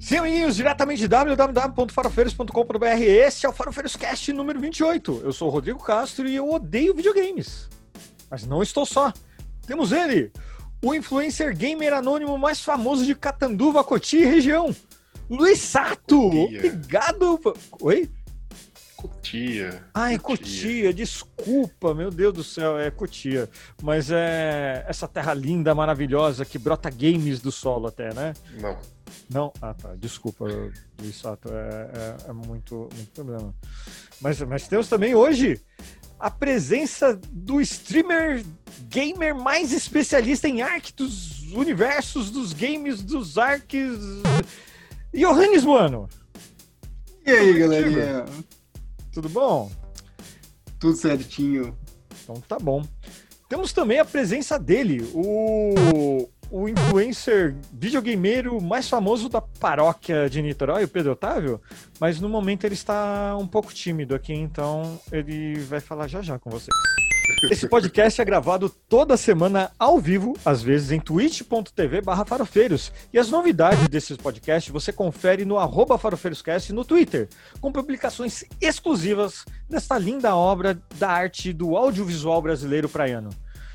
Sim, amiguinhos, diretamente de www.farofeiros.com.br. Esse é o Farofeiros Cast número 28. Eu sou o Rodrigo Castro e eu odeio videogames. Mas não estou só. Temos ele, o influencer gamer anônimo mais famoso de Catanduva, Cotia e região. Luiz Sato! Obrigado! Oi? Cotia. Ah, é Cotia, desculpa, meu Deus do céu, é Cotia. Mas é essa terra linda, maravilhosa, que brota games do solo até, né? Não. Não? Ah, tá. Desculpa, Luiz Sato. É, é- é muito, muito problema. Mas, mas temos também hoje a presença do streamer gamer mais especialista em arc dos universos, dos games, dos arcs. Johannes, mano. E aí, galerinha? Tudo bom? Tudo certinho. Então tá bom. Temos também a presença dele, o, o influencer videogameiro mais famoso da paróquia de Niterói, o Pedro Otávio, mas no momento ele está um pouco tímido aqui, então ele vai falar já já com você. Esse podcast é gravado toda semana ao vivo, às vezes em twitch.tv barra farofeiros. E as novidades desses podcasts você confere no arroba farofeiroscast no Twitter, com publicações exclusivas desta linda obra da arte do audiovisual brasileiro praiano.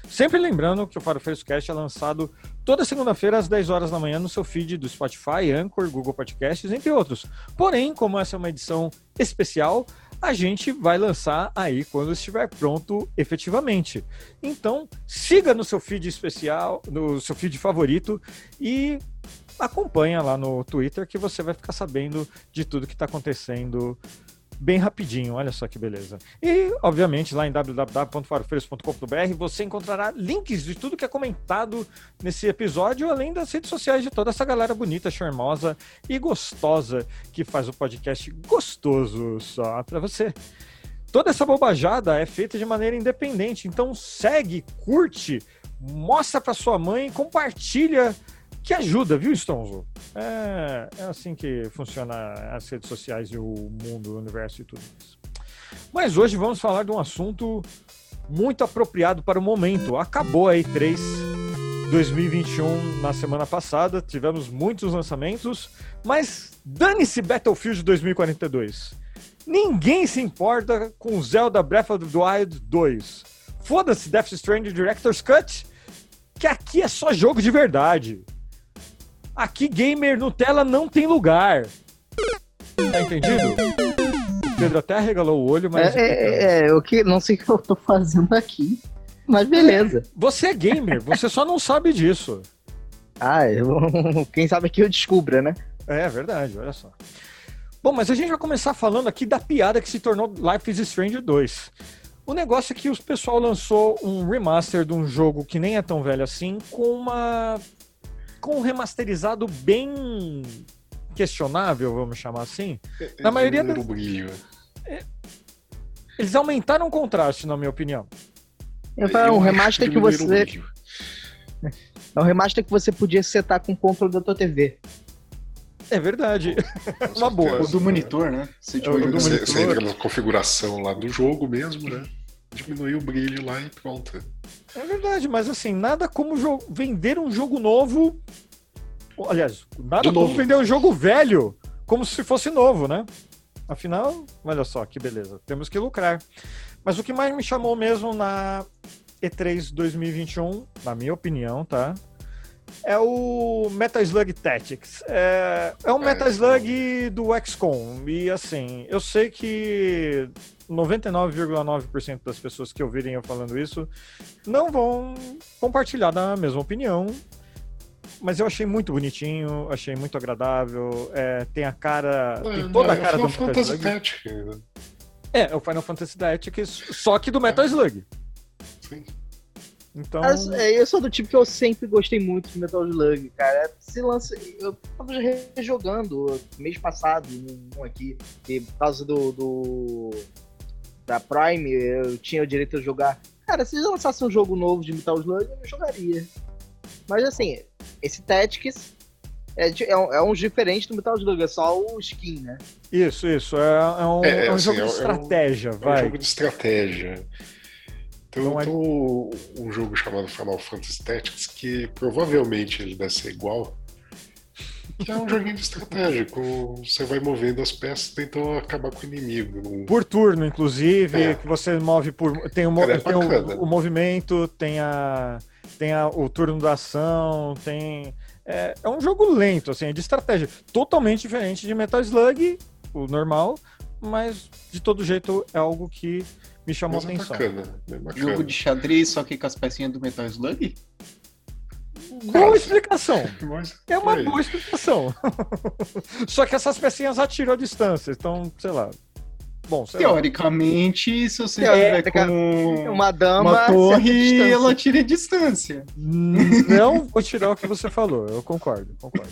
Sempre lembrando que o Farofeiros Cast é lançado toda segunda-feira às 10 horas da manhã no seu feed do Spotify, Anchor, Google Podcasts, entre outros. Porém, como essa é uma edição especial, a gente vai lançar aí quando estiver pronto efetivamente. Então, siga no seu feed especial, no seu feed favorito e acompanha lá no Twitter que você vai ficar sabendo de tudo que está acontecendo bem rapidinho, olha só que beleza. E, obviamente, lá em www.farofeiros.com.br você encontrará links de tudo que é comentado nesse episódio, além das redes sociais de toda essa galera bonita, charmosa e gostosa que faz o podcast gostoso só para você. Toda essa bobajada é feita de maneira independente, então segue, curte, mostra para sua mãe, compartilha, que ajuda, viu, Stonzo? É, é assim que funciona as redes sociais e o mundo, o universo e tudo isso. Mas hoje vamos falar de um assunto muito apropriado para o momento. Acabou a E3 2021 na semana passada, tivemos muitos lançamentos, mas dane-se Battlefield 2042. Ninguém se importa com Zelda Breath of the Wild 2. Foda-se Death Stranding Director's Cut, que aqui é só jogo de verdade. Aqui gamer Nutella não tem lugar. Tá entendido? Pedro até regalou o olho, mas. É, é, é, eu que não sei o que eu tô fazendo aqui, mas beleza. Você é gamer, você só não sabe disso. Ah, eu- quem sabe que eu descubra, né? É verdade, olha só. Bom, mas a gente vai começar falando aqui da piada que se tornou Life is Strange 2. O negócio é que o pessoal lançou um remaster de um jogo que nem é tão velho assim, com uma. Com um remasterizado bem questionável, vamos chamar assim. Na maioria Diminuir das- brilho. Eles aumentaram o contraste, na minha opinião. Eu falei, é um remaster que você. brilho. É um remaster que você podia setar com o controle da tua TV. É verdade. Uma boa. O do monitor, né? Você, tipo, É, Você, monitor. você entra na configuração lá do jogo mesmo, né? Diminuir o brilho lá e pronto. É verdade, mas assim, nada como vender um jogo novo. Aliás, nada De como novo. vender um jogo velho como se fosse novo, né? Afinal, olha só que beleza, temos que lucrar. Mas o que mais me chamou mesmo na E3 2021, na minha opinião, tá? É o Metal Slug Tactics. É, é um É, Metal Slug do XCOM. E assim, eu sei que 99,9% das pessoas que ouvirem eu falando isso não vão compartilhar da mesma opinião. Mas eu achei muito bonitinho, achei muito agradável. é, tem a cara. tem toda a é cara do Final Metal Fantasy Slug. Tactics. É, é o Final Fantasy Tactics, só que do Metal Slug. Sim. Então. É, eu sou do tipo que eu sempre gostei muito de Metal Slug, cara. Se lança, eu tava rejogando mês passado um aqui, e por causa do, do- da Prime, eu tinha o direito de jogar. Cara, se lançasse um jogo novo de Metal Slug, eu jogaria. Mas assim, esse Tactics é, é, um, é um diferente do Metal Slug, é só o skin, né? Isso, isso. É, é um, É, é um assim, jogo é de um- estratégia, É um vai. jogo de estratégia. Então, é- um, um jogo chamado Final Fantasy Tactics que provavelmente ele deve ser igual. Que é um joguinho de estratégia. com- Você vai movendo as peças tentando acabar com o inimigo. Por turno, inclusive, É. que você move por. Tem, o, Cara, é tem o- o, movimento, tem, a, tem a, o turno da ação, tem. É, é um jogo lento, assim, é de estratégia. Totalmente diferente de Metal Slug, o normal, mas de todo jeito é algo que me chamou Mas a é atenção. bacana, é bacana. Jogo de xadrez, só que com as pecinhas do Metal Slug? Boa Quase. explicação. É uma boa explicação. Só que essas pecinhas atiram à distância, então, sei lá. Bom, sei lá. Teoricamente, se você tiver com Uma dama. uma torre, ela tira a distância. Não vou tirar o que você falou, eu concordo, concordo.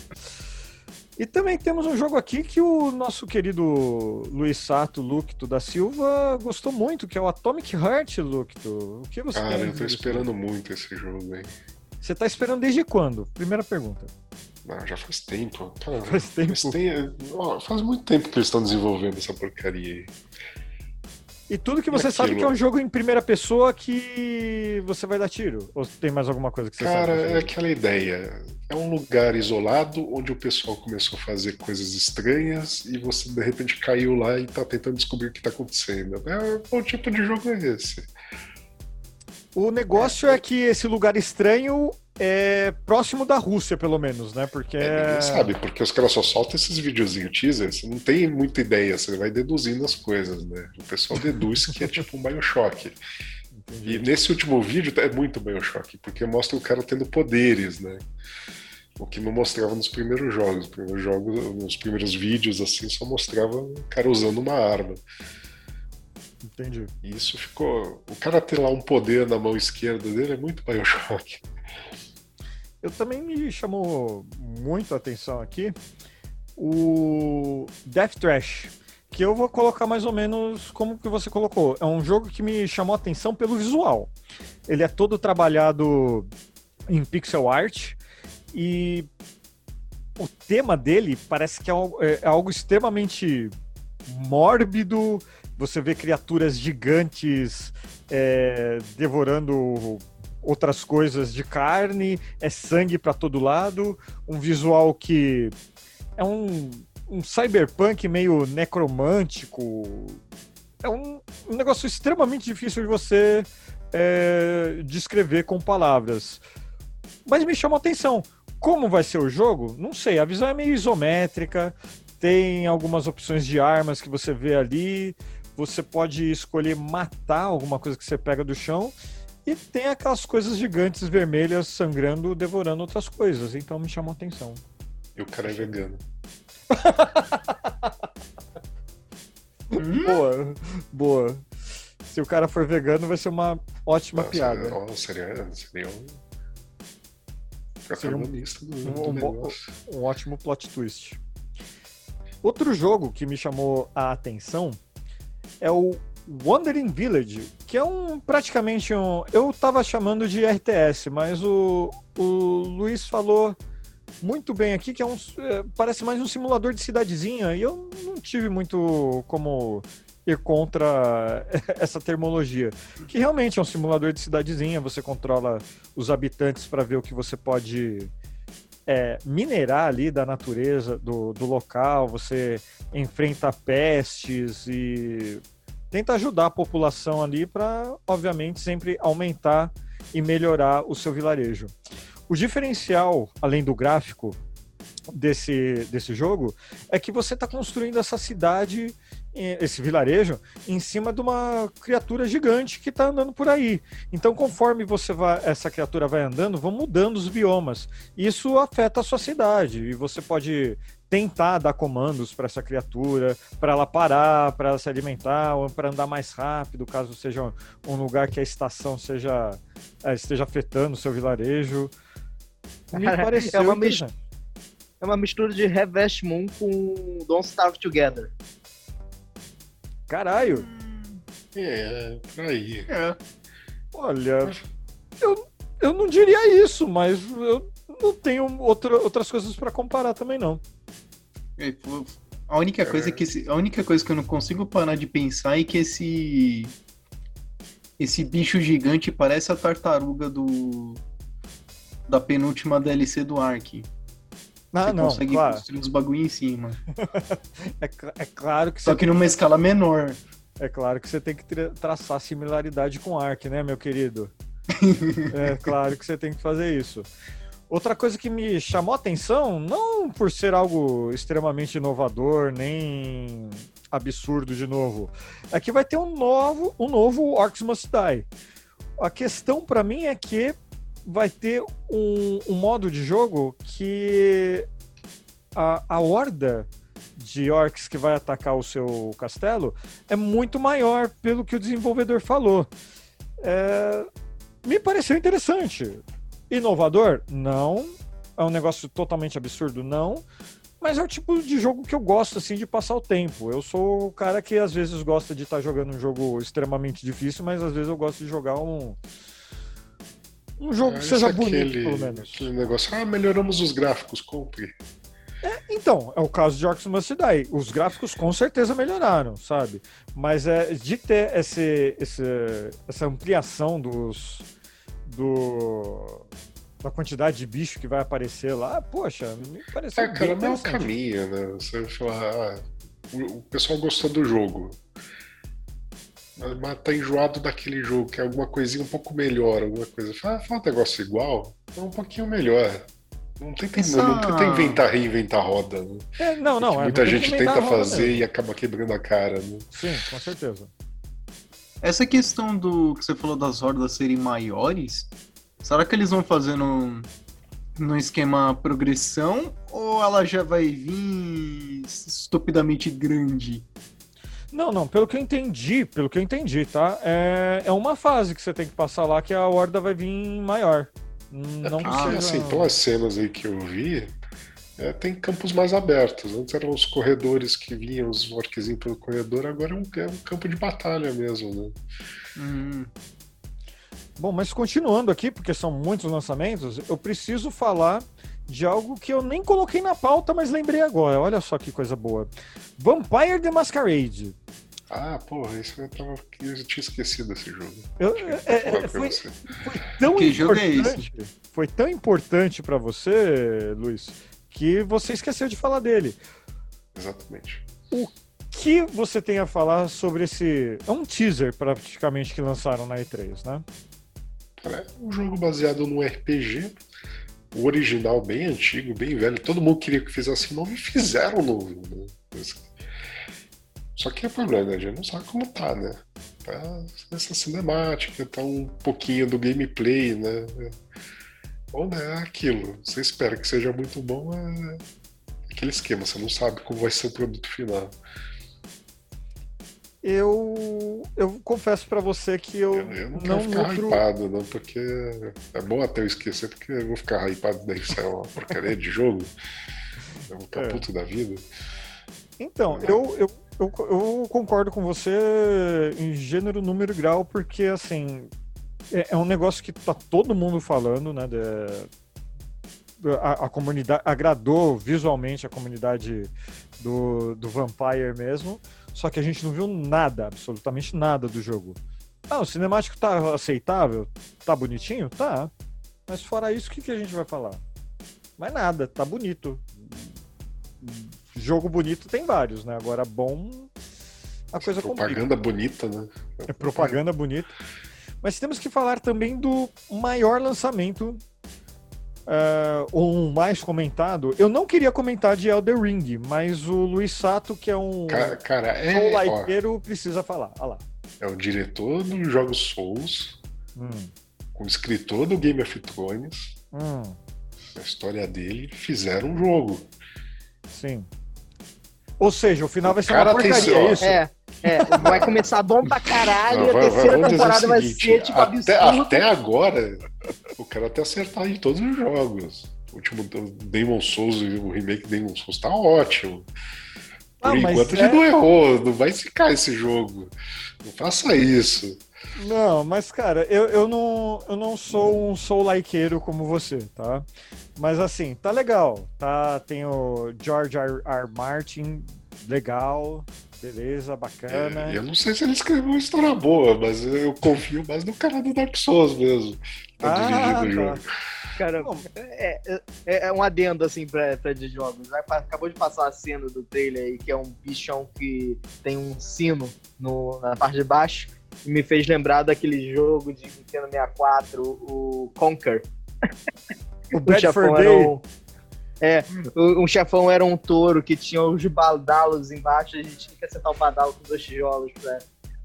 E também temos um jogo aqui que o nosso querido Luiz Sato Lucto da Silva gostou muito, que é o Atomic Heart, Lucto. O que você Cara, tem a eu tô esperando muito esse jogo, hein? Você tá esperando desde quando? Primeira pergunta. Ah, já faz tempo. Cara, Faz tempo. Tem- ó, faz muito tempo que eles estão desenvolvendo essa porcaria aí. E tudo que você Aquilo. sabe que é um jogo em primeira pessoa que você vai dar tiro? Ou tem mais alguma coisa que você Cara, sabe? é aquela ideia. É um lugar isolado onde o pessoal começou a fazer coisas estranhas e você de repente caiu lá e tá tentando descobrir o que tá acontecendo. É, o tipo de jogo é esse. O negócio é que esse lugar estranho é próximo da Rússia, pelo menos, né? Porque É, ninguém sabe, porque os caras só soltam esses videozinhos teaser, você não tem muita ideia, você vai deduzindo as coisas, né? O pessoal deduz que é tipo um Bioshock. E nesse último vídeo é muito Bioshock, porque mostra o cara tendo poderes, né? O que não mostrava nos primeiros jogos. Nos primeiros jogos, nos primeiros vídeos, assim, só mostrava o cara usando uma arma. Entendi. E isso ficou. O cara ter lá um poder na mão esquerda dele é muito Bioshock. Eu também me chamou muito a atenção aqui o Death Trash, que eu vou colocar mais ou menos como que você colocou. É um jogo que me chamou a atenção pelo visual. Ele é todo trabalhado em pixel art e o tema dele parece que é algo, é algo extremamente mórbido. Você vê criaturas gigantes é, devorando outras coisas de carne, é sangue para todo lado, um visual que é um, um cyberpunk meio necromântico. É um, um negócio extremamente difícil de você é, descrever com palavras. Mas me chama a atenção. Como vai ser o jogo? Não sei. A visão é meio isométrica, tem algumas opções de armas que você vê ali. Você pode escolher matar alguma coisa que você pega do chão. E tem aquelas coisas gigantes vermelhas sangrando, devorando outras coisas. Então me chamou a atenção. E o cara é vegano. Boa, boa. Se o cara for vegano, vai ser uma ótima Nossa, piada. ó, seria, seria um. Seria um- um- um. Um ótimo plot twist. Outro jogo que me chamou a atenção é o Wandering Village, que é um praticamente um. Eu tava chamando de RTS, mas o, o Luiz falou muito bem aqui que é um. é, parece mais um simulador de cidadezinha, e eu não tive muito como ir contra essa termologia. Que realmente é um simulador de cidadezinha, você controla os habitantes para ver o que você pode é, minerar ali da natureza do, do local, você enfrenta pestes e tenta ajudar a população ali para, obviamente, sempre aumentar e melhorar o seu vilarejo. O diferencial, além do gráfico desse, desse jogo, é que você está construindo essa cidade, esse vilarejo, em cima de uma criatura gigante que está andando por aí. Então, conforme você vai, essa criatura vai andando, vão mudando os biomas. Isso afeta a sua cidade e você pode tentar dar comandos para essa criatura, para ela parar, para ela se alimentar, ou para andar mais rápido, caso seja um lugar que a estação seja eh, esteja afetando o seu vilarejo. Me Cara, pareceu é uma. É uma mistura de Harvest Moon com Don't Starve Together. Caralho, É, por aí. É. olha, eu, eu não diria isso, mas eu não tenho outra, outras coisas para comparar também não. É, A única coisa que esse- a única coisa que eu não consigo parar de pensar é que esse esse bicho gigante parece a tartaruga do da penúltima DLC do Ark. Ah, você não, consegue claro. construir uns bagulho em cima. é, é, claro que Só que numa escala menor. É claro que você tem que traçar similaridade com Ark, né, meu querido? é claro que você tem que fazer isso. Outra coisa que me chamou a atenção, não por ser algo extremamente inovador, nem absurdo de novo, é que vai ter um novo, um novo Orcs Must Die. A questão para mim é que vai ter um, um modo de jogo que a, a horda de orcs que vai atacar o seu castelo é muito maior pelo que o desenvolvedor falou. É, me pareceu interessante. Inovador? Não. É um negócio totalmente absurdo? Não. Mas é o tipo de jogo que eu gosto, assim, de passar o tempo. Eu sou o cara que às vezes gosta de estar tá jogando um jogo extremamente difícil, mas às vezes eu gosto de jogar um. Um jogo é, que seja bonito, aquele, pelo menos. Aquele negócio, ah, melhoramos os gráficos, compre. É, então, é o caso de Orcs Must Die. Os gráficos com certeza melhoraram, sabe? Mas é de ter esse, esse, essa ampliação dos, do, da quantidade de bicho que vai aparecer lá, poxa, me pareceu. É, cara, não é o caminho, né? Você falar, ah, o, pessoal gostou do jogo. Mas tá enjoado daquele jogo, que é alguma coisinha um pouco melhor, alguma coisa. Fala, fala um negócio igual, é um pouquinho melhor. Não tenta, Essa... não tenta inventar, reinventar roda. Né? É, não, não. É, muita gente tenta fazer mesmo. e acaba quebrando a cara. Né? Sim, com certeza. Essa questão do que você falou das hordas serem maiores, será que eles vão fazer no, no esquema progressão ou ela já vai vir estupidamente grande? Não, não, pelo que eu entendi, pelo que eu entendi, tá? É, é uma fase que você tem que passar lá que a horda vai vir maior. Não é porque, assim, pelas cenas aí que eu vi, é, tem campos mais abertos. Antes eram os corredores que vinham, os orquezinhos pelo corredor, agora é um, é um, campo de batalha mesmo, né? Hum. Bom, mas continuando aqui, porque são muitos lançamentos, eu preciso falar de algo que eu nem coloquei na pauta, mas lembrei agora. Olha só que coisa boa. Vampire the Masquerade. Ah, porra, isso eu, tava, eu tinha esquecido desse jogo. Eu, é, é, foi, foi, tão que importante, é foi tão importante para você, Luiz, que você esqueceu de falar dele. Exatamente. O que você tem a falar sobre esse. É um teaser praticamente que lançaram na E3, né? É um jogo baseado num RPG. O original bem antigo, bem velho. Todo mundo queria que fizesse nome e fizeram novo. Né? Só que é problema, né? A gente não sabe como tá, né? Tá essa cinemática, tá um pouquinho do gameplay, né? Ou né, é aquilo. Você espera que seja muito bom, é aquele esquema, você não sabe como vai ser o produto final. Eu, eu confesso para você que eu, eu, eu não, não quero ficar nutro... hypado, não, porque é bom até eu esquecer, porque eu vou ficar hypado daí sair uma porcaria de jogo. Eu vou ficar é. puto da vida. Então, eu, eu, eu, eu, concordo com você em gênero, número e grau, porque assim, é, é um negócio que tá todo mundo falando, né? De, a, a, comunidade agradou visualmente a comunidade do, do Vampire mesmo, só que a gente não viu nada, absolutamente nada do jogo. Ah, o cinemático tá aceitável? Tá bonitinho? Tá. Mas fora isso, o que, que a gente vai falar? Mais nada, tá bonito. Jogo bonito tem vários, né? Agora bom, a coisa Propaganda bonita, né? É propaganda bonita. Mas temos que falar também do maior lançamento, uh, ou mais comentado. Eu não queria comentar de Elder Ring, mas o Luiz Sato, que é um cara, cara é, likeiro, precisa falar. Olha lá. É o diretor dos Jogos Souls, hum. o escritor do Game of Thrones, hum. a história dele, fizeram um jogo. Sim. Ou seja, o final vai ser uma porcaria, é isso? É. É, vai começar bom pra caralho, não, a terceira vai, temporada vai ser tipo até, absurdo. Até agora, o cara até acertar em todos os jogos. O último Demon Souls, o remake Demon Souls tá ótimo. Por ah, enquanto é... ele não errou, não vai ficar esse jogo. Não faça isso. Não, mas cara, eu, eu, não, eu não sou um soul likeiro como você, tá? Mas assim, tá legal. Tá, tem o George R. R. Martin, legal beleza, bacana. É, eu não sei se ele escreveu uma história boa, mas eu confio mais no cara do Dark Souls mesmo. Tá ah, dirigindo o tá. jogo. Cara, é, é, é, um adendo assim pra, pra de jogos. Acabou de passar a cena do trailer aí, que é um bichão que tem um sino no, na parte de baixo. E me fez lembrar daquele jogo de Nintendo 64, o Conquer. O Bad for Day. Um, é, um chefão era um touro que tinha os badalos embaixo, a gente tinha que acertar o badalo com dois tijolos pra.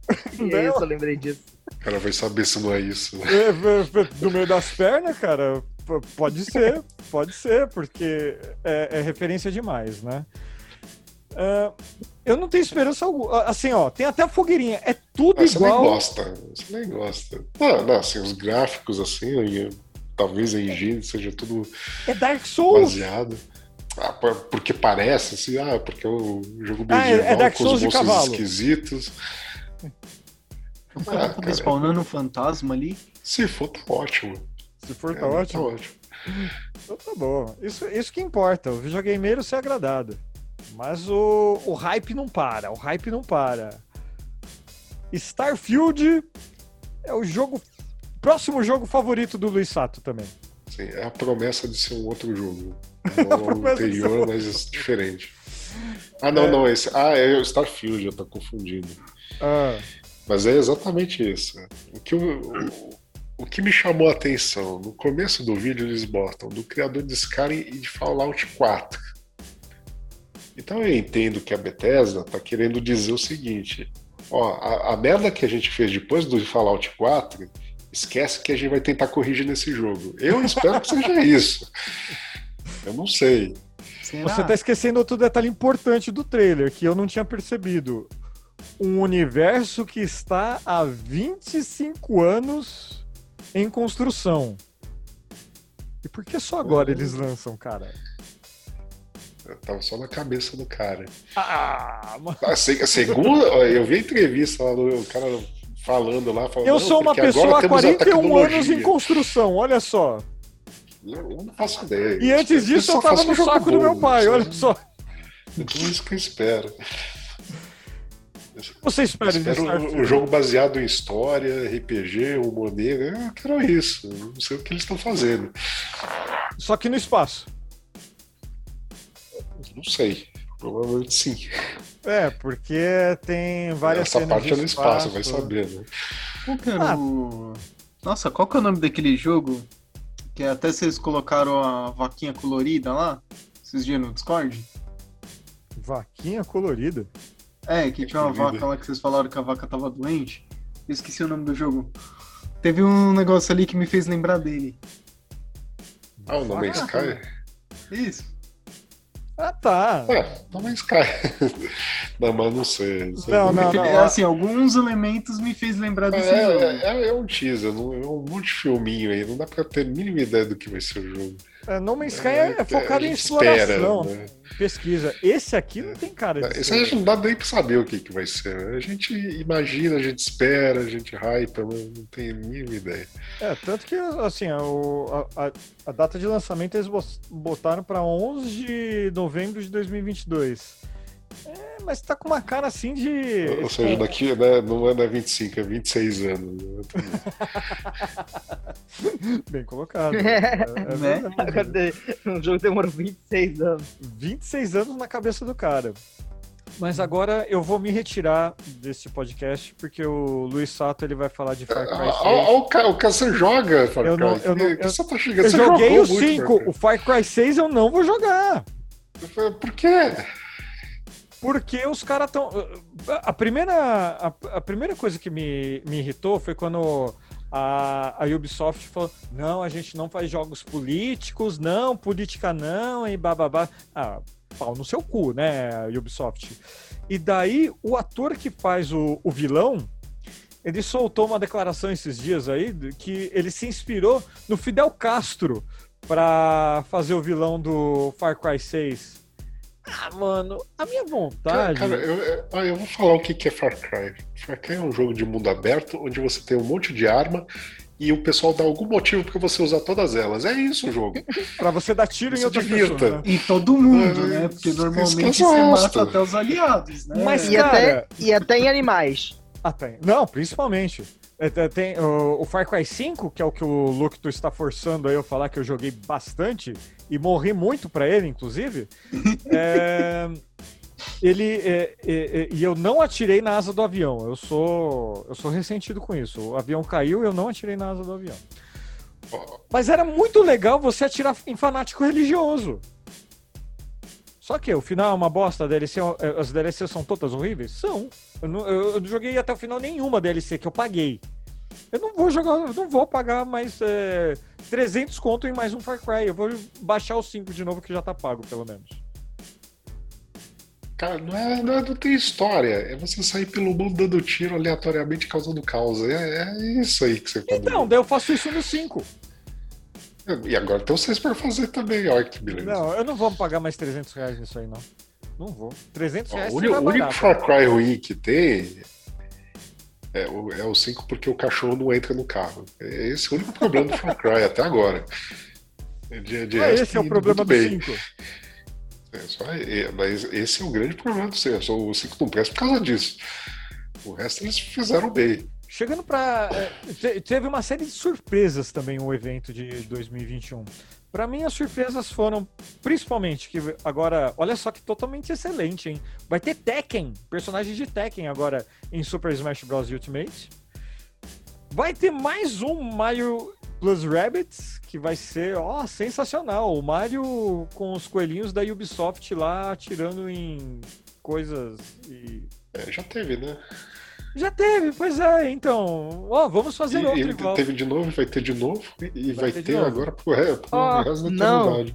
E é isso, eu lembrei disso. O cara vai saber se não é isso. Né? É, do meio das pernas, cara, pode ser, pode ser, porque é, é referência demais, né? Uh, eu não tenho esperança alguma. Assim, ó, tem até a fogueirinha. É tudo ah, igual. Você nem gosta. Você nem gosta. Não, não assim, os gráficos, assim, talvez a engine seja tudo é Dark Souls. baseado. Ah, porque parece, assim, ah, porque é um jogo medieval ah, é, é Dark Souls com os monstros esquisitos. O cara ah, tá spawnando um fantasma ali. Se for, tá ótimo. Se for, tá, é, ótimo. tá ótimo. Então tá bom. Isso, isso que importa, o videogameiro ser agradado. Mas o, o hype não para, o hype não para. Starfield é o jogo Próximo jogo favorito do Luiz Sato também. Sim, é a promessa de ser um outro jogo. Não anterior, mas diferente. Ah, não, é. não, esse. Ah, é o Starfield, eu tô confundindo. Ah. Mas é exatamente isso. O que, o, o que me chamou a atenção, no começo do vídeo eles botam do criador de Skyrim e de Fallout 4. Então eu entendo que a Bethesda tá querendo dizer o seguinte: ó, a, a merda que a gente fez depois do Fallout 4 esquece que a gente vai tentar corrigir nesse jogo. Eu espero que seja isso. Eu não sei. Será? Você está esquecendo outro detalhe importante do trailer que eu não tinha percebido. Um universo que está há 25 anos em construção. E por que só agora eles lançam, cara? Eu tava só na cabeça do cara. Ah, mano. A segunda, eu vi a entrevista lá do cara falando lá. Falando, eu sou uma pessoa há 41 anos em construção, olha só. Eu não faço ideia. E antes disso eu, eu tava no saco do meu pai, olha só. É tudo isso que eu espero. Você espera um jogo baseado em história, RPG, humor negro. Eu quero isso. Não sei o que eles estão fazendo. Só que no espaço. Não sei. Provavelmente sim. É, porque tem várias Essa parte é no espaço, vai saber, né? Qual que era ah. o... Nossa, qual que é o nome daquele jogo? Que até vocês colocaram a vaquinha colorida lá? Esses dias no Discord? Vaquinha colorida? É, que tinha uma vaca lá que vocês falaram que a vaca tava doente. Eu esqueci o nome do jogo. Teve um negócio ali que me fez lembrar dele. Ah, o nome é Sky? Isso. Ah, tá. É, No Sky. não, mas não sei. Não, não, não, é Assim, alguns elementos me fez lembrar desse é, jogo. É, é, é um teaser, não, é um monte de filminho aí. Não dá pra ter a mínima ideia do que vai ser o jogo. É, no Man's Sky é, é focado em exploração, espera, né? pesquisa. Esse aqui não tem cara de. Esse a gente não dá nem pra saber o que, que vai ser. A gente imagina, a gente espera, a gente hype, não, não tem a mínima ideia. É, tanto que, assim, a, a, a data de lançamento eles botaram para 11 de novembro de 2022. É, mas tá com uma cara assim de. Ou seja, daqui né, não é 25, é 26 anos. Né? Bem colocado. É, é né? Um jogo demorou 26 anos. 26 anos na cabeça do cara. Mas agora eu vou me retirar desse podcast, porque o Luiz Sato ele vai falar de Far Cry 6. Ah, o, que você joga, Far Cry. Eu, não, eu, não, eu, tá chegando, eu joguei o 5, o Far Cry 6 eu não vou jogar. Por quê? Porque os caras estão. A primeira, a, a, primeira coisa que me, me irritou foi quando a, a Ubisoft falou: não, a gente não faz jogos políticos, não, política não, e bababá. Ah, pau no seu cu, né, Ubisoft? E daí o ator que faz o, o vilão. Ele soltou uma declaração esses dias aí que ele se inspirou no Fidel Castro para fazer o vilão do Far Cry 6. Ah, mano, a minha vontade. Cara, eu, eu, eu, vou falar o que é Far Cry. Far Cry é um jogo de mundo aberto onde você tem um monte de arma e o pessoal dá algum motivo para você usar todas elas. É isso o jogo. para você dar tiro em outra pessoa. Né? E todo mundo, é, né? Porque normalmente você mata até os aliados, né? Mas, e, cara... até, e até em animais. Até. Não, principalmente. É, tem o, o, Far Cry 5, que é o que o Luke tu está forçando aí eu falar que eu joguei bastante e morri muito para ele, inclusive. é, ele é, é, é, e eu não atirei na asa do avião. Eu sou eu sou ressentido com isso. O avião caiu e eu não atirei na asa do avião. Mas era muito legal você atirar em fanático religioso. Só que o final é uma bosta, DLC, é, as DLCs são todas horríveis? São. Eu não, eu não joguei até o final nenhuma DLC que eu paguei. Eu não vou jogar, eu não vou pagar mais é, 300 conto em mais um Far Cry. Eu vou baixar o 5 de novo que já tá pago, pelo menos. Cara, não, é, não, é, não tem história. É você sair pelo mundo dando tiro aleatoriamente causando causa. É, é isso aí que você faz. Então, daí eu faço isso no 5. E agora tem vocês para fazer também, olha que beleza. Não, eu não vou pagar mais 300 reais nisso aí, não. Não vou. 300 reais Ó, O único, único Far Cry ruim que tem é o, é o 5 porque o cachorro não entra no carro. É esse o único problema do Far Cry até agora. De, de é, esse é o problema do 5. É, só, é, mas esse é o grande problema do 5. O 5 não presta por causa disso. O resto eles fizeram bem. Chegando para é, teve uma série de surpresas também o evento de 2021. Para mim as surpresas foram principalmente que agora, olha só que totalmente excelente, hein? Vai ter Tekken, personagem de Tekken agora em Super Smash Bros Ultimate. Vai ter mais um Mario Plus Rabbits, que vai ser, ó, sensacional. O Mario com os coelhinhos da Ubisoft lá atirando em coisas e é, já teve, né? Já teve, pois é, então. Ó, vamos fazer e, outro igual. Teve de novo, vai ter de novo e vai, vai ter, ter agora pro, é, pro oh, resto da não.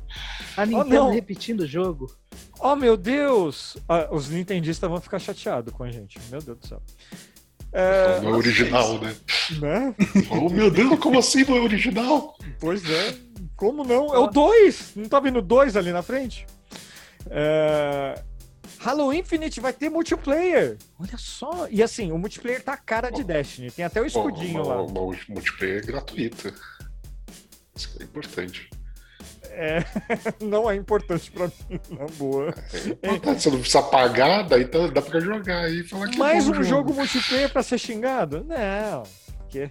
A Nintendo oh, repetindo o jogo. Oh, meu Deus! Ah, os nintendistas vão ficar chateados com a gente. Meu Deus do céu. É, não é original, né? né? Oh, meu Deus, como assim não é original? Pois é. Como não? É o 2! Não tá vendo dois ali na frente? É... Halo Infinite vai ter multiplayer. Olha só. E assim, o multiplayer tá a cara de Destiny. Tem até o escudinho lá. Uma multiplayer gratuita. Isso é importante. É, não é importante pra mim, na boa. É Você não precisa pagar, daí tá, dá pra jogar aí e falar que Mais é um jogo. jogo multiplayer pra ser xingado? Não. Que?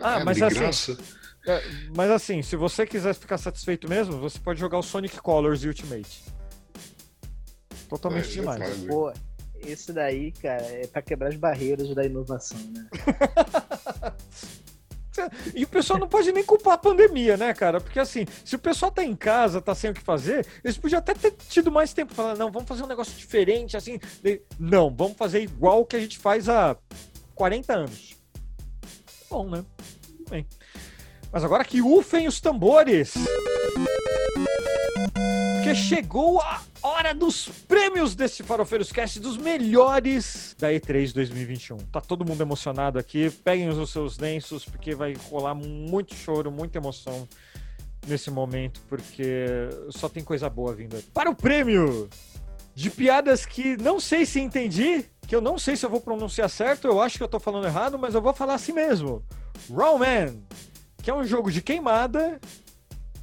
Ah, é, mas assim. Graça. É, mas assim, se você quiser ficar satisfeito mesmo, você pode jogar o Sonic Colors Ultimate. Totalmente é, demais. Pô, esse daí, cara, é pra quebrar as barreiras da inovação, né? E o pessoal não pode nem culpar a pandemia, né, cara? Porque assim, se o pessoal tá em casa, tá sem o que fazer, eles podiam até ter tido mais tempo falando, não, vamos fazer um negócio diferente, assim. Não, vamos fazer igual o que a gente faz há 40 anos. Bom, né? Bem. Mas agora que ufem os tambores! Porque chegou a hora dos prêmios desse Farofeiros Cast, dos melhores da E3 2021. Tá todo mundo emocionado aqui. Peguem os seus lenços, porque vai rolar muito choro, muita emoção nesse momento, porque só tem coisa boa vindo. Para o prêmio de piadas que não sei se entendi, que eu não sei se eu vou pronunciar certo, eu acho que eu tô falando errado, mas eu vou falar assim mesmo. Raw Man, que é um jogo de queimada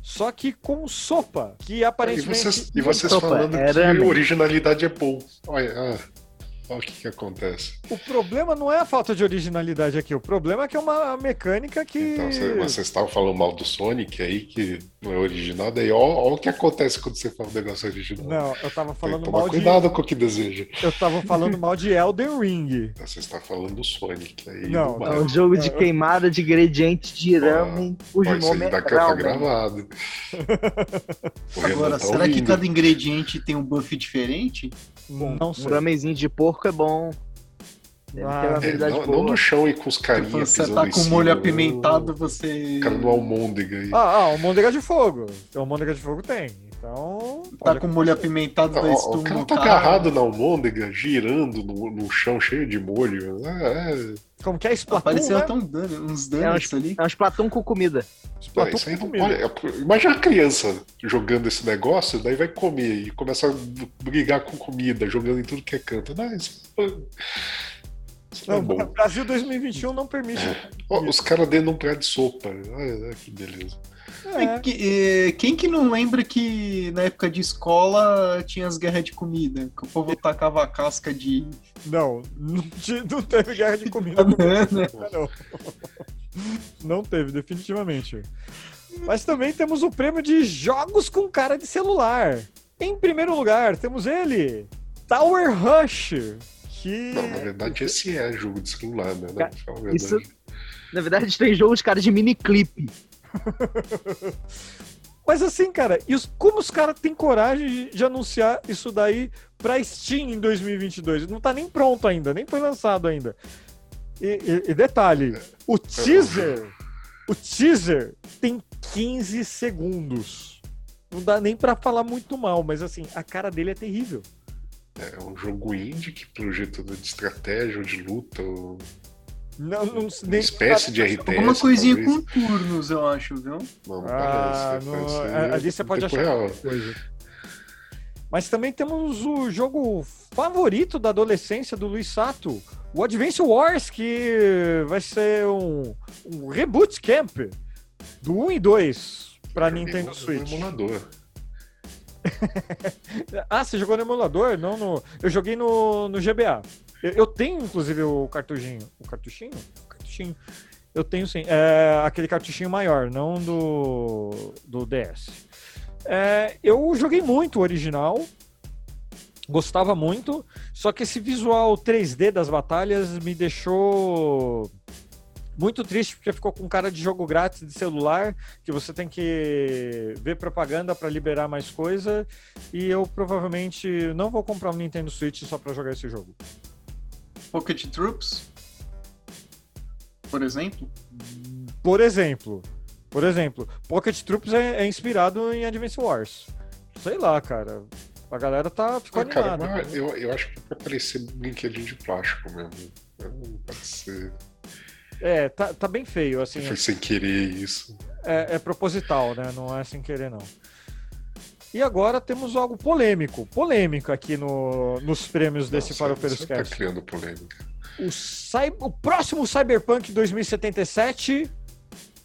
só que com sopa, que aparentemente... E vocês, e vocês sopa, falando que a originalidade é bom. Olha, ah. Olha o que, que acontece. O problema não é a falta de originalidade aqui, o problema é que é uma mecânica que. Então, vocês estavam falando mal do Sonic aí, que não é original, daí olha o que acontece quando você fala um negócio original. Não, eu tava falando mal de. cuidado com o que deseja. Eu tava falando mal de Elden Ring. Então, você está falando do Sonic aí. Não, é um jogo de queimada de ingredientes de ramen, ah, cujo nome é tá gravado. Agora, tá será ouvindo. que cada ingrediente tem um buff diferente? Bom, não sei. Um ramenzinho de porco é bom. Ah, é, não, não no chão e com os carinhas Você tá com molho apimentado, você... O cara no almôndega aí. Ah, ah, almôndega de fogo. Almôndega de fogo tem. Então. Tá com molho apimentado da estúdio. O cara tá agarrado na almôndega, girando no, no chão cheio de molho. É, é... Como que é Splatoon, Apareceu né? até um dano, uns danos é uns, ali. É um Splatoon com comida. Splatoon é, com comida. Olha, é, imagina a criança jogando esse negócio, daí vai comer e começa a brigar com comida, jogando em tudo que é canto. Não, isso... Isso é Não, bom. Brasil 2021 não permite. Ó, os caras dentro de um prato de sopa. Olha, olha que beleza. É. Que- eh, Quem que não lembra que na época de escola tinha as guerras de comida? Que o povo tacava a casca de Não, não, não teve guerra de comida. banana. Não. Não teve, definitivamente. Mas também temos o prêmio de jogos com cara de celular. Em primeiro lugar, temos ele, Tower Rush. Que. Não, na verdade, esse é jogo de celular, né? Cara, isso- Na verdade, tem jogos, cara, de miniclip. Mas assim, cara, os- como os caras têm coragem de, de anunciar isso daí pra Steam em 2022? Não tá nem pronto ainda, nem foi lançado ainda. E, e- e detalhe, o teaser, o teaser tem 15 segundos. Não dá nem pra falar muito mal, mas assim, a cara dele é terrível. É um jogo indie que, pelo jeito, de estratégia ou de luta, ou Não, não, uma nem espécie de RTS. Alguma coisinha talvez. com turnos, eu acho, viu? Não, Ah, parece. não, parece ali você pode achar real. qualquer coisa. Mas também temos o jogo favorito da adolescência do Luiz Sato, o Advance Wars, que vai ser um, um reboot camp do 1 e 2 para Nintendo no- Switch. No emulador. Ah, você jogou no emulador? Não no. Eu joguei no, no GBA. Eu, eu tenho, inclusive, o cartuchinho. O cartuchinho? O cartuchinho. Eu tenho sim. É aquele cartuchinho maior, não do, do DS. É, eu joguei muito o original. Gostava muito. Só que esse visual 3D das batalhas me deixou muito triste porque ficou com cara de jogo grátis de celular que você tem que ver propaganda para liberar mais coisa e eu provavelmente não vou comprar um Nintendo Switch só para jogar esse jogo. Pocket Troops, por exemplo. Por exemplo, por exemplo, Pocket Troops é, é inspirado em Advance Wars. Sei lá, cara. A galera tá ficou Ah, cara, mas eu, eu acho que é pra parecer brinquedinho de plástico mesmo. Não pode ser. É, tá, tá bem feio, assim. Foi sem querer isso. é, é proposital, né? Não é sem querer, não. E agora temos algo polêmico. Polêmico aqui no, nos prêmios desse Farofeiros você tá Cast. criando polêmica. O, cy- o próximo Cyberpunk 2077,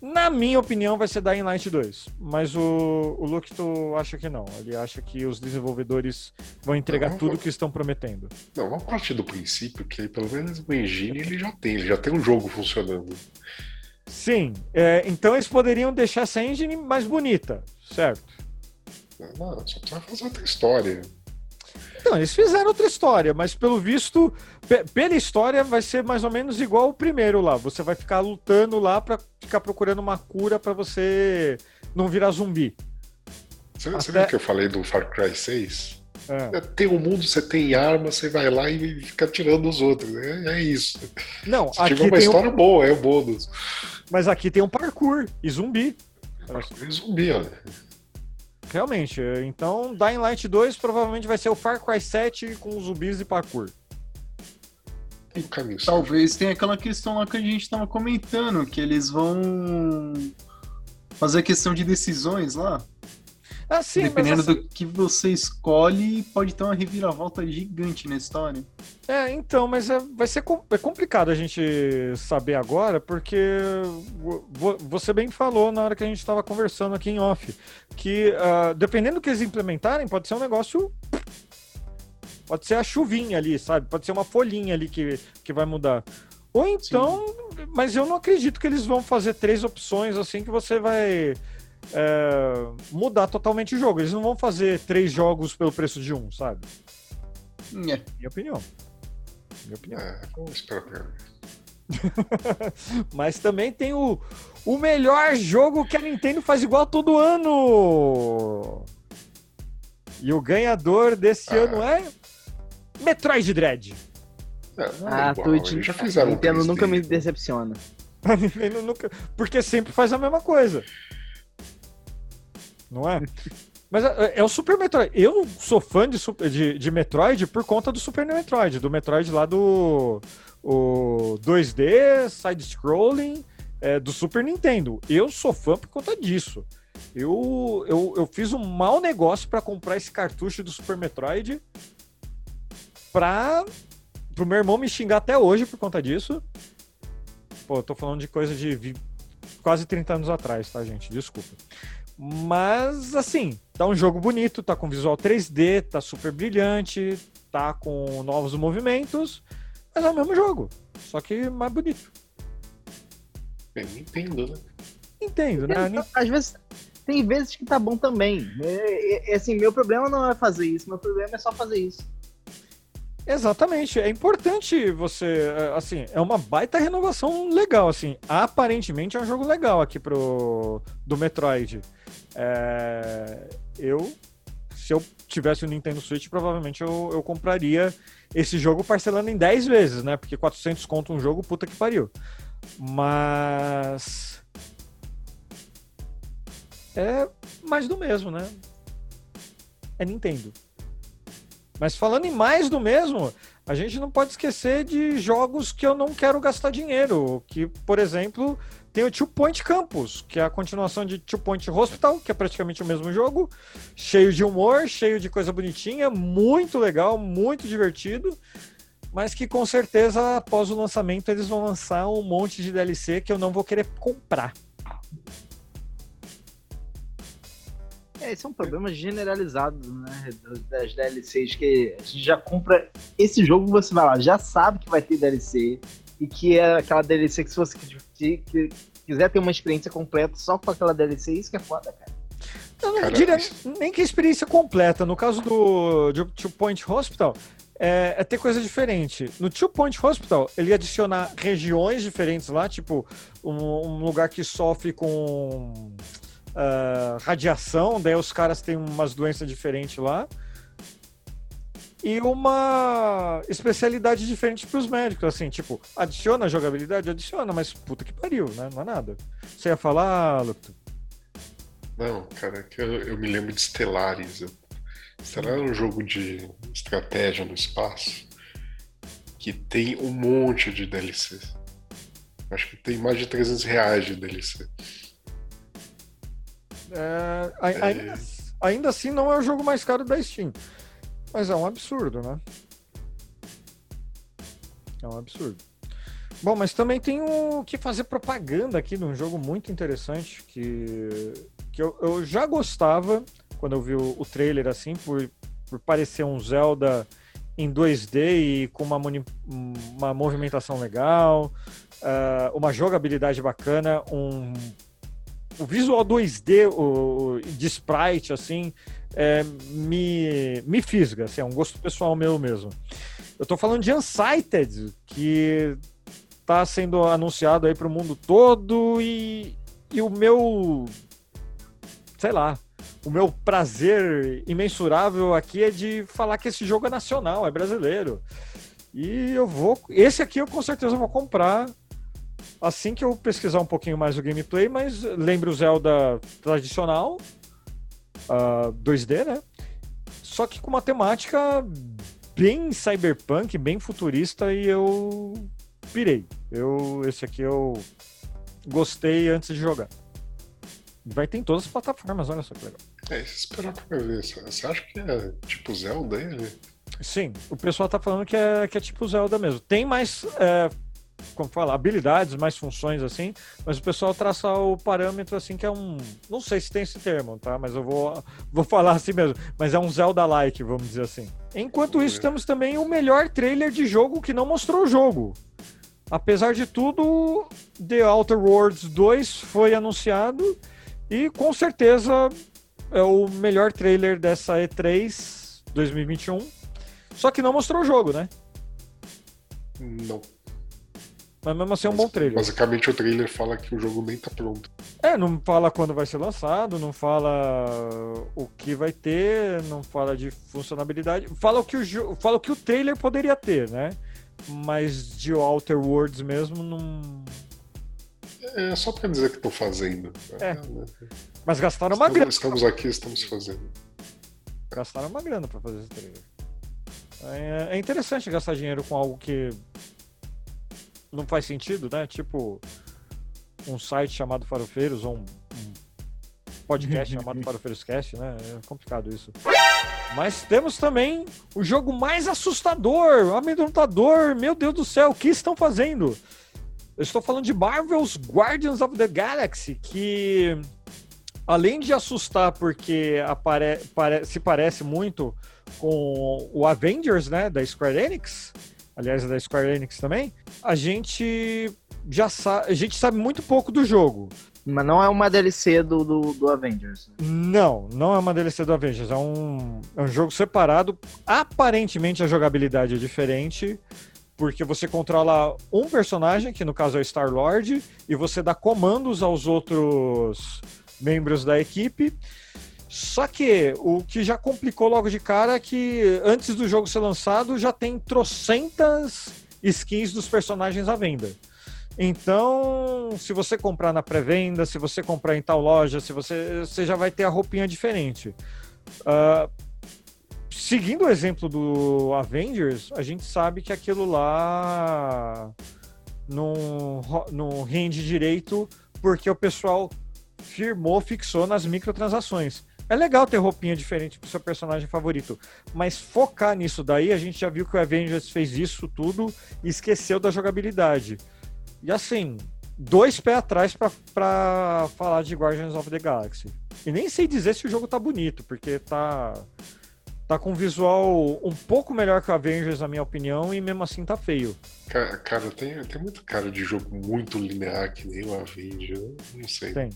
na minha opinião, vai ser Dying Light 2. Mas o, o Luke, tu acha que não. Ele acha que os desenvolvedores vão entregar Não, tudo vou- que estão prometendo. Não, vamos partir do princípio que pelo menos o engine ele já tem, ele já tem um jogo funcionando. Sim, é, então eles poderiam deixar essa engine mais bonita, certo? Não, só precisa fazer outra história. Então, eles fizeram outra história, mas pelo visto, pe- pela história, vai ser mais ou menos igual o primeiro lá. Você vai ficar lutando lá pra ficar procurando uma cura pra você não virar zumbi. Você, você Até- viu que eu falei do Far Cry 6? É. É, Tem um mundo, você tem arma, você vai lá e fica tirando os outros. É, é isso. Não, Se aqui tiver uma tem um, história boa, é o bônus. mas aqui tem um parkour e zumbi. É zumbi, olha. Realmente. Então, Dying Light 2 provavelmente vai ser o Far Cry 7 com zumbis e parkour. Talvez tenha aquela questão lá que a gente tava comentando, que eles vão fazer a questão de decisões lá. Ah, sim, Dependendo assim, do que você escolhe, pode ter uma reviravolta gigante na história. É, então, mas é- vai ser é complicado a gente saber agora, porque vo- vo- você bem falou na hora que a gente estava conversando aqui em off, que ah, dependendo do que eles implementarem, pode ser um negócio. Pode ser a chuvinha ali, sabe? Pode ser uma folhinha ali que, que vai mudar. Ou então, mas eu não acredito que eles vão fazer três opções assim que você vai é, mudar totalmente o jogo. Eles não vão fazer três jogos pelo preço de um, sabe? É. Minha opinião. Minha opinião. É, ver. Mas também tem o, o melhor jogo que a Nintendo faz igual todo ano. E o ganhador desse Ah. ano é Metroid Dread. É, não é Ah, igual, tu já fizeram um Nintendo 3D. nunca me decepciona. A Nintendo nunca- Porque sempre faz a mesma coisa. Não é? Mas é, é o Super Metroid. Eu sou fã de, de, de Metroid por conta do Super Metroid, do Metroid lá do o 2D, side-scrolling, é, do Super Nintendo. Eu sou fã por conta disso. Eu, eu, eu fiz um mau negócio para comprar esse cartucho do Super Metroid pra pro meu irmão me xingar até hoje por conta disso. Pô, eu tô falando de coisa de quase 30 anos atrás, tá, gente? Desculpa. Mas, assim, tá um jogo bonito, tá com visual 3D, tá super brilhante, tá com novos movimentos, mas é o mesmo jogo, só que mais bonito. Eu entendo, né? Entendo, né? Às vezes, tem vezes que tá bom também. É, é, assim, meu problema não é fazer isso, meu problema é só fazer isso. Exatamente, é importante você, é, assim, é uma baita renovação legal, assim, aparentemente é um jogo legal aqui pro do Metroid. É, eu, se eu tivesse o Nintendo Switch, provavelmente eu, eu compraria esse jogo parcelando em 10 vezes, né? Porque 400 conto um jogo, puta que pariu. Mas é mais do mesmo, né? É Nintendo. Mas falando em mais do mesmo, a gente não pode esquecer de jogos que eu não quero gastar dinheiro. Que, por exemplo, tem o Two Point Campus, que é a continuação de Two Point Hospital, que é praticamente o mesmo jogo, cheio de humor, cheio de coisa bonitinha, muito legal, muito divertido, mas que com certeza após o lançamento eles vão lançar um monte de DLC que eu não vou querer comprar. É, esse é um problema generalizado, né? Das DLCs, que a gente já compra. Esse jogo você vai lá, já sabe que vai ter DLC, e que é aquela DLC que se você que, que quiser ter uma experiência completa só com aquela DLC, isso que é foda, cara. Eu não cara, diria nem que experiência completa. No caso do, do Two Point Hospital, é, é, ter coisa diferente. No Two Point Hospital, ele ia adicionar regiões diferentes lá, tipo um, um lugar que sofre com uh, radiação, daí os caras têm umas doenças diferentes lá. E uma especialidade diferente para os médicos, assim, tipo, adiciona jogabilidade? Adiciona, mas puta que pariu, né? Não é nada. Você ia falar, Lucto? Não, cara, que eu, eu, me lembro de Stellaris. Será um jogo de estratégia no espaço que tem um monte de DLCs. Acho que tem mais de 300 reais de DLC. É, ainda, é... ainda assim, não é o jogo mais caro da Steam. Mas é um absurdo, né? É um absurdo. Bom, mas também tem o que fazer propaganda aqui de um jogo muito interessante que, que eu, eu já gostava quando eu vi o, o trailer assim, por, por parecer um Zelda em 2D e com uma, uma movimentação legal, uh, uma jogabilidade bacana, um o visual 2D o, de sprite, assim, é, me, me fisga, assim, é um gosto pessoal meu mesmo. Eu tô falando de Unsighted, que tá sendo anunciado aí pro mundo todo e, e o meu, sei lá, o meu prazer imensurável aqui é de falar que esse jogo é nacional, é brasileiro. E eu vou. Esse aqui eu com certeza vou comprar assim que eu pesquisar um pouquinho mais o gameplay, mas lembra o Zelda tradicional, uh, ah, 2D, né? Só que com uma temática bem cyberpunk, bem futurista e eu pirei. Eu, esse aqui eu gostei antes de jogar. Vai ter em todas as plataformas, olha só que legal. É, esperar pra ver. Você acha que é tipo Zelda ele? Sim, o pessoal tá falando que é, que é tipo Zelda mesmo. Tem mais é, como fala, habilidades, mais funções assim, mas o pessoal traça o parâmetro assim que é um, não sei se tem esse termo, tá? Mas eu vou vou falar assim mesmo, mas é um Zelda-like, vamos dizer assim. Enquanto isso, temos também o melhor trailer de jogo que não mostrou o jogo. Apesar de tudo, The Outer Worlds 2 foi anunciado e com certeza é o melhor trailer dessa E3 2021. Só que não mostrou o jogo, né? Não. Mas mesmo assim é um bom trailer. Basicamente o trailer fala que o jogo nem tá pronto. É, não fala quando vai ser lançado, não fala o que vai ter, não fala de funcionalidade. Fala o que o, fala o, que o trailer poderia ter, né? Mas de Outer Worlds mesmo não. É só pra dizer que estão fazendo. É. Mas gastaram uma grana. Estamos aqui, estamos fazendo. Gastaram uma grana pra fazer esse trailer. É, é interessante gastar dinheiro com algo que não faz sentido, né? Tipo um site chamado Farofeiros ou um, um podcast chamado Farofeiros Cast, né? É complicado isso. Mas temos também o jogo mais assustador, amedrontador. Meu Deus do céu, o que estão fazendo? Eu estou falando de Marvel's Guardians of the Galaxy, que além de assustar porque apare, pare, se parece muito com o Avengers, né, da Square Enix, aliás, é da Square Enix também, a gente já sabe, a gente sabe muito pouco do jogo. Mas não é uma DLC do, do, do, Avengers. Não, não é uma DLC do Avengers. É um, é um jogo separado. Aparentemente a jogabilidade é diferente, porque você controla um personagem, que no caso é o Star-Lord, e você dá comandos aos outros membros da equipe. Só que o que já complicou logo de cara é que antes do jogo ser lançado já tem trocentas skins dos personagens à venda. Então, se você comprar na pré-venda, se você comprar em tal loja, se você, você já vai ter a roupinha diferente. Uh, seguindo o exemplo do Avengers, a gente sabe que aquilo lá não, não rende direito porque o pessoal firmou, fixou nas microtransações. É legal ter roupinha diferente pro seu personagem favorito, mas focar nisso daí, a gente já viu que o Avengers fez isso tudo e esqueceu da jogabilidade. E assim, dois pés atrás para falar de Guardians of the Galaxy. E nem sei dizer se o jogo tá bonito, porque tá tá com um visual um pouco melhor que o Avengers, na minha opinião, e mesmo assim tá feio. Cara, cara tem, tem muito cara de jogo muito linear que nem o Avengers, não sei. Tem.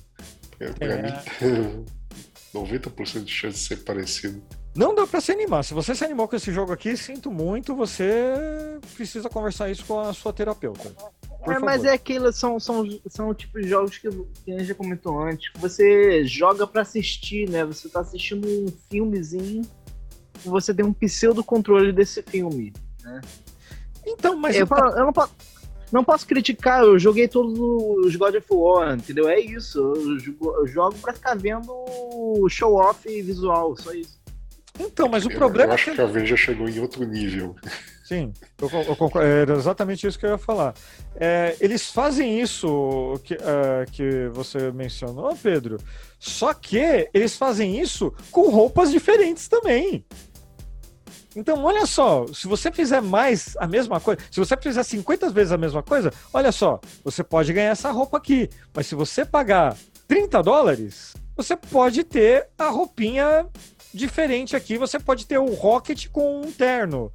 Pra, pra é... mim, 90% de chance de ser parecido. Não dá para se animar. Se você se animou com esse jogo aqui, sinto muito, você precisa conversar isso com a sua terapeuta. É, mas é aquilo, são, são, são tipos de jogos que, que a gente já comentou antes, que você joga para assistir, né? Você tá assistindo um filmezinho, você tem um pseudo controle desse filme, né? Então, mas. Eu, falo, eu não posso. Não posso criticar, eu joguei todos os God of War, entendeu? É isso. Eu jogo pra ficar vendo show off visual, só isso. Então, mas o problema. Eu acho é que... que a Avenger chegou em outro nível. Sim, eu, eu concordo, era exatamente isso que eu ia falar. É, eles fazem isso que, uh, que você mencionou, Pedro, só que eles fazem isso com roupas diferentes também. Então, olha só, se você fizer mais a mesma coisa, se você fizer 50 vezes a mesma coisa, olha só, você pode ganhar essa roupa aqui, mas se você pagar 30 dólares, você pode ter a roupinha diferente aqui, você pode ter o Rocket com um terno.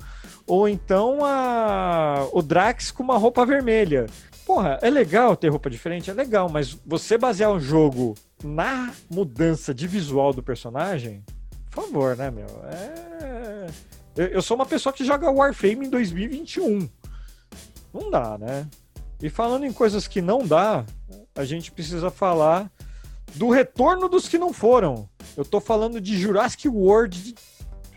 Ou então a, o Drax com uma roupa vermelha. Porra, é legal ter roupa diferente, é legal, mas você basear um jogo na mudança de visual do personagem, por favor, né, meu? É... Eu, sou uma pessoa que joga Warframe em 2021. Não dá, né? E falando em coisas que não dá, a gente precisa falar do retorno dos que não foram. Eu tô falando de Jurassic World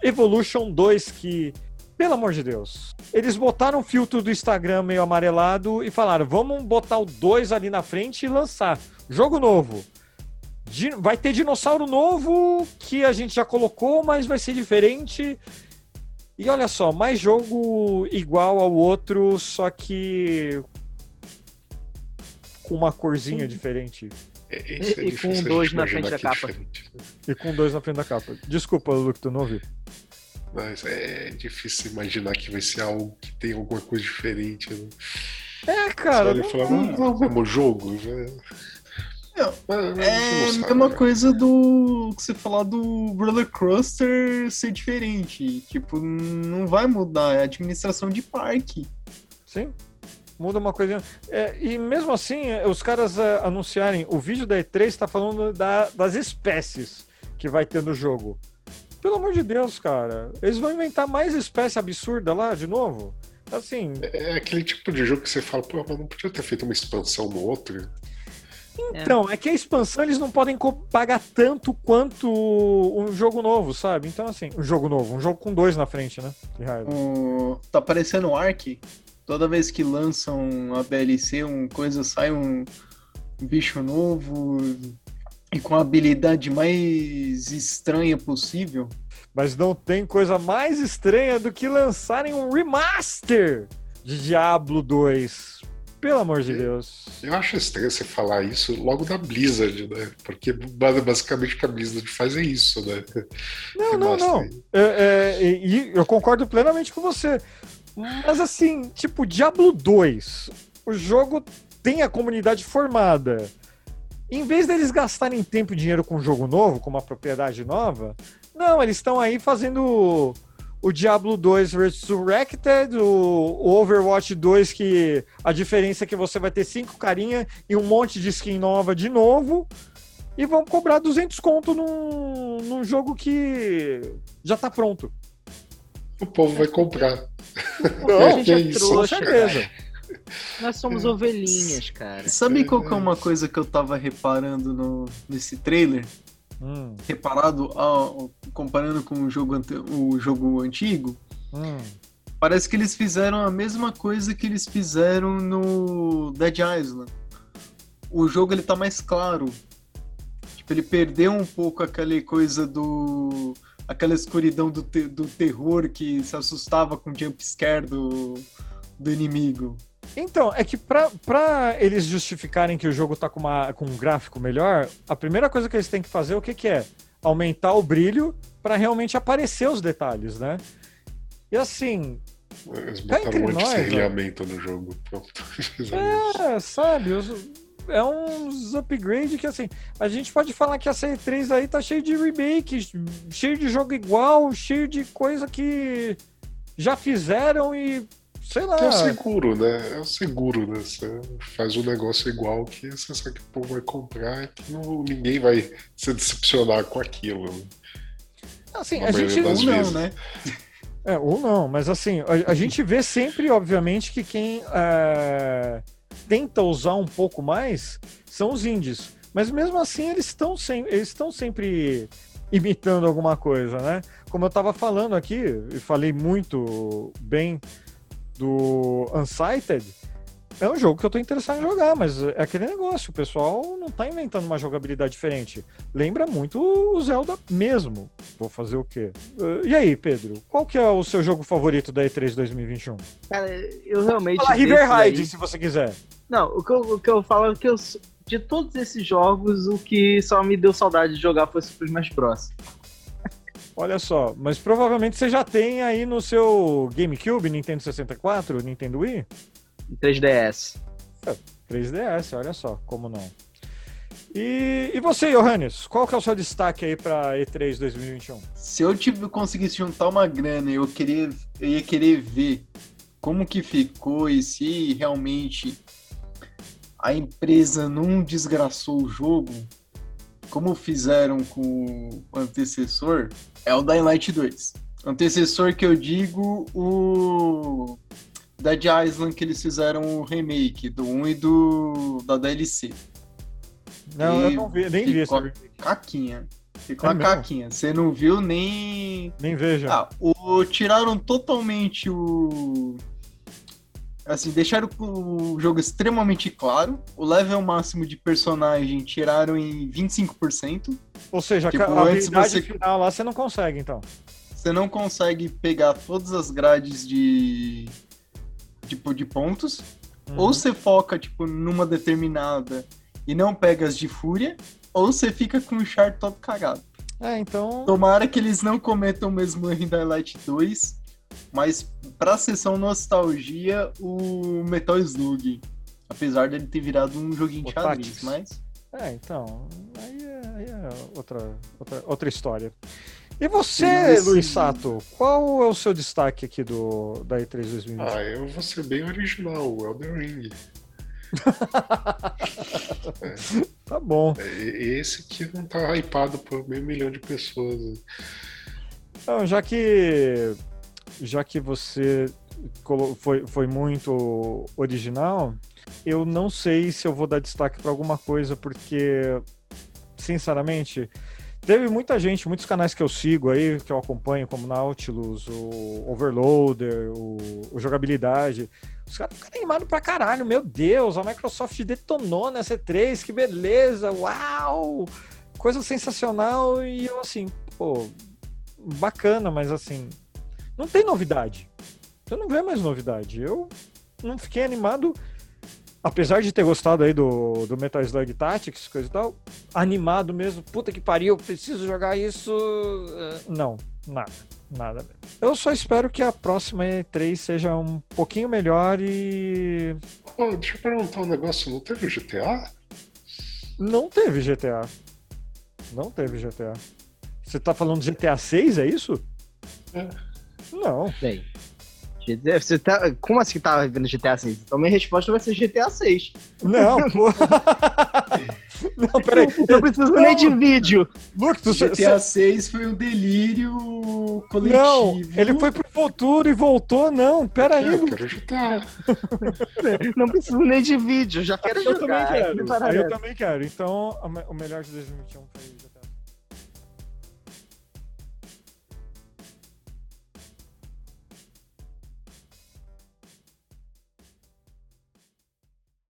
Evolution 2, que pelo amor de Deus. Eles botaram o filtro do Instagram meio amarelado e falaram: vamos botar o 2 ali na frente e lançar. Jogo novo. Vai ter dinossauro novo que a gente já colocou, mas vai ser diferente. E olha só, mais jogo igual ao outro, só que com uma corzinha Sim. diferente. É, é e, com dois na frente da capa. Diferente. E com dois na frente da capa. Desculpa, Luke, tu não ouviu. Mas é difícil imaginar que vai ser algo que tem alguma coisa diferente. Né? É, cara. Você olha não é o mesmo jogo. Né? Não, é a mesma né? coisa do que você falar do Brother Cruster ser diferente. Tipo, não vai mudar, é administração de parque. Sim. Muda uma coisinha. É, e mesmo assim, os caras uh, anunciarem, o vídeo da E3 está falando da, das espécies que vai ter no jogo. Pelo amor de Deus, cara. Eles vão inventar mais espécie absurda lá de novo? Assim. É, é aquele tipo de jogo que você fala, pô, mas não podia ter feito uma expansão no outro? Então, é. é que a expansão eles não podem pagar tanto quanto um jogo novo, sabe? Então, assim, um jogo novo, um jogo com dois na frente, né? Um, tá parecendo o Ark. Toda vez que lançam a DLC, um coisa sai um bicho novo, e com a habilidade mais estranha possível. Mas não tem coisa mais estranha do que lançarem um remaster de Diablo 2 Pelo amor de Deus. Eu acho estranho você falar isso logo da Blizzard, né? Porque basicamente o que a Blizzard faz é isso, né? Não, não, não. É, é, e eu concordo plenamente com você. Mas assim, tipo, Diablo 2, o jogo tem a comunidade formada. Em vez deles gastarem tempo e dinheiro com um jogo novo, com uma propriedade nova, não, eles estão aí fazendo o Diablo 2 Resurrected, o, Overwatch 2, que a diferença é que você vai ter cinco carinha e um monte de skin nova de novo, e vão cobrar 200 conto num, num jogo que já tá pronto. O povo vai comprar. Não, a gente é isso, com certeza. Nós somos ovelhinhas, cara. Sabe qual que é uma coisa que eu tava reparando no, nesse trailer? Hum. Reparado, ao, comparando com o jogo, o jogo antigo, hum. parece que eles fizeram a mesma coisa que eles fizeram no Dead Island. O jogo ele tá mais claro. Tipo, ele perdeu um pouco aquela coisa do. aquela escuridão do, te, do terror que se assustava com o jumpscare do, do inimigo. Então, é que pra, pra eles justificarem que o jogo tá com, uma, com um gráfico melhor, a primeira coisa que eles têm que fazer, o que, que é? Aumentar o brilho para realmente aparecer os detalhes, né? E assim. Eles botaram um anti no jogo. Pronto. é, sabe? Os, é uns upgrade que assim. A gente pode falar que a C3 aí tá cheio de remake, cheio de jogo igual, cheio de coisa que já fizeram e Sei lá. É o seguro, né? É o seguro, né? Você faz um negócio igual que você sabe que o povo vai comprar e que não, ninguém vai se decepcionar com aquilo. Né? Assim, a gente ou não, né? É, ou não, mas assim, a, a gente vê sempre, obviamente, que quem é, tenta usar um pouco mais são os indies. Mas mesmo assim, eles estão sem, eles estão sempre imitando alguma coisa, né? Como eu estava falando aqui, e falei muito bem do Unsighted, é um jogo que eu tô interessado em jogar, mas é aquele negócio, o pessoal não tá inventando uma jogabilidade diferente. Lembra muito o Zelda mesmo. Vou fazer o quê? Uh, e aí, Pedro, qual que é o seu jogo favorito da E3 2021? Cara, eu realmente... Fala Riverhide, se você quiser. Não, o que eu, o que eu falo é que eu, de todos esses jogos, o que só me deu saudade de jogar foi Super Smash Bros. Olha só, mas provavelmente você já tem aí no seu GameCube, Nintendo 64, Nintendo Wii? 3DS. É, 3DS, olha só, como não. E, e você, Johannes, qual que é o seu destaque aí para E3 2021? Se eu tive, conseguisse juntar uma grana, eu, queria, eu ia querer ver como que ficou e se realmente a empresa não desgraçou o jogo, como fizeram com o antecessor, é o Dying Light 2. Antecessor que eu digo, o Dead Island que eles fizeram o remake do 1 e do da DLC. Não, e eu não vi, nem vi esse remake. Caquinha. Ficou é uma caquinha. Você não viu nem. Nem veja. Ah, o, tiraram totalmente o Assim, deixaram o jogo extremamente claro. O level máximo de personagem tiraram em 25%. Ou seja, tipo, a habilidade você... final lá você não consegue, então. Você não consegue pegar todas as grades de, tipo, de pontos. Uhum. Ou você foca, tipo, numa determinada e não pega as de fúria. Ou você fica com o char todo cagado. É, então... Tomara que eles não cometam o mesmo erro em Daylight 2 mas pra sessão nostalgia, o Metal Slug. Apesar dele ter virado um joguinho de xadrez, mas. É, então. Aí é, aí é outra, outra, outra história. E você, Luiz Sato, qual é o seu destaque aqui do, da E3 2020? Ah, eu vou ser bem original, o Elden Ring. é. Tá bom. É, esse que não tá hypado por meio milhão de pessoas. Então, já que já que você foi, foi muito original, eu não sei se eu vou dar destaque para alguma coisa, porque, sinceramente, teve muita gente, muitos canais que eu sigo aí, que eu acompanho, como Nautilus, o Overloader, o, o Jogabilidade. Os caras ficam animados pra caralho, meu Deus, a Microsoft detonou nessa E3, que beleza, uau! Coisa sensacional, e eu assim, pô, bacana, mas assim, não tem novidade. Você não vê mais novidade. Eu não fiquei animado apesar de ter gostado aí do, do Metal Slug Tactics, coisa e tal, animado mesmo, puta que pariu, preciso jogar isso. eh, Não, nada, nada. Eu só espero que a próxima E3 seja um pouquinho melhor e Ô, deixa eu perguntar um negócio, não teve GTA? não teve GTA. Não teve GTA. Você tá falando de GTA 6, é isso? É. Não. Bem. GTA, você tá, como assim tá vendo GTA 6? Então minha resposta vai ser GTA 6. Não, pô. Não, peraí. Não preciso Não. nem de vídeo. Luke, tu, GTA 6 foi um delírio coletivo. Não, ele foi pro futuro e voltou, não. Pera aí, Eu quero GTA. Não preciso nem de vídeo, já quero Eu também jogar. quero. Que Aí maravilha. eu também quero. Então, o melhor de 2021 foi.